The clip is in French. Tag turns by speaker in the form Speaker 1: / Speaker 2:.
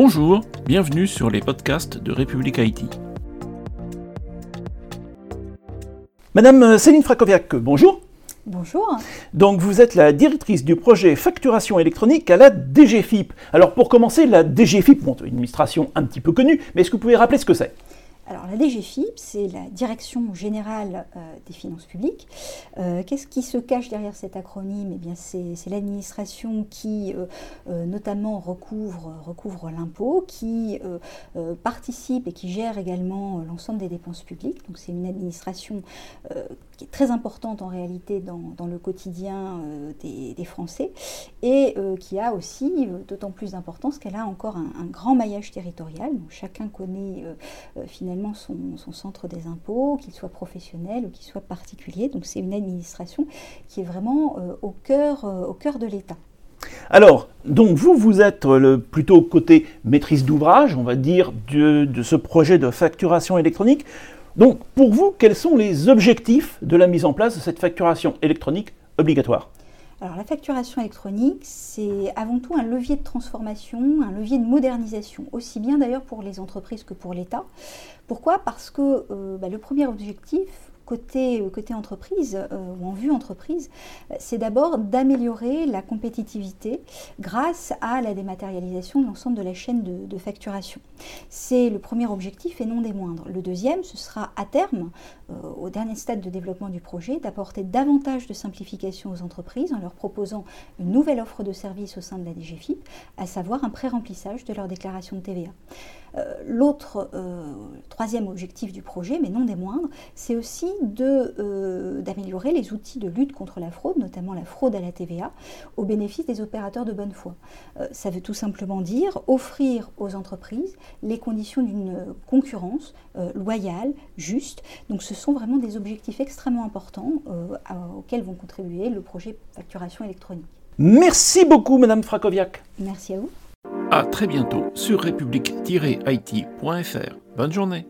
Speaker 1: Bonjour, bienvenue sur les podcasts de République Haïti.
Speaker 2: Madame Céline Frakoviak, bonjour.
Speaker 3: Bonjour.
Speaker 2: Donc vous êtes la directrice du projet facturation électronique à la DGFIP. Alors pour commencer, la DGFIP, bon, une administration un petit peu connue, mais est-ce que vous pouvez rappeler ce que c'est?
Speaker 3: Alors la DGFIP, c'est la Direction générale euh, des finances publiques. Euh, qu'est-ce qui se cache derrière cet acronyme? Eh bien, c'est l'administration qui euh, notamment recouvre, recouvre l'impôt, qui participe et qui gère également l'ensemble des dépenses publiques. Donc c'est une administration qui est très importante en réalité dans, le quotidien des, Français et qui a aussi d'autant plus d'importance qu'elle a encore un, grand maillage territorial. Donc chacun connaît finalement son, centre des impôts, qu'il soit professionnel ou qu'il soit particulier. Donc c'est une administration qui est vraiment euh, au, cœur, euh, au cœur de l'État.
Speaker 2: Alors, donc vous, vous êtes plutôt côté maîtrise d'ouvrage, on va dire, de, ce projet de facturation électronique. Donc, pour vous, quels sont les objectifs de la mise en place de cette facturation électronique obligatoire?
Speaker 3: Alors la facturation électronique, c'est avant tout un levier de transformation, un levier de modernisation, aussi bien d'ailleurs pour les entreprises que pour l'État. Pourquoi? Parce que euh, bah, le premier objectif, côté, euh, côté entreprise euh, ou en vue entreprise, c'est d'abord d'améliorer la compétitivité grâce à la dématérialisation de l'ensemble de la chaîne de, facturation. C'est le premier objectif et non des moindres. Le deuxième, ce sera à terme, euh, au dernier stade de développement du projet, d'apporter davantage de simplification aux entreprises en leur proposant une nouvelle offre de service au sein de la DGFIP, à savoir un pré-remplissage de leur déclaration de TVA. L'autre, troisième objectif du projet, mais non des moindres, c'est aussi euh, d'améliorer les outils de lutte contre la fraude, notamment la fraude à la TVA, au bénéfice des opérateurs de bonne foi. Euh, ça veut tout simplement dire offrir aux entreprises les conditions d'une concurrence euh, loyale, juste. Donc ce sont vraiment des objectifs extrêmement importants auxquels vont contribuer le projet facturation électronique.
Speaker 2: Merci beaucoup, Madame Frakoviak.
Speaker 3: Merci à vous.
Speaker 1: À très bientôt sur république-it.fr. Bonne journée.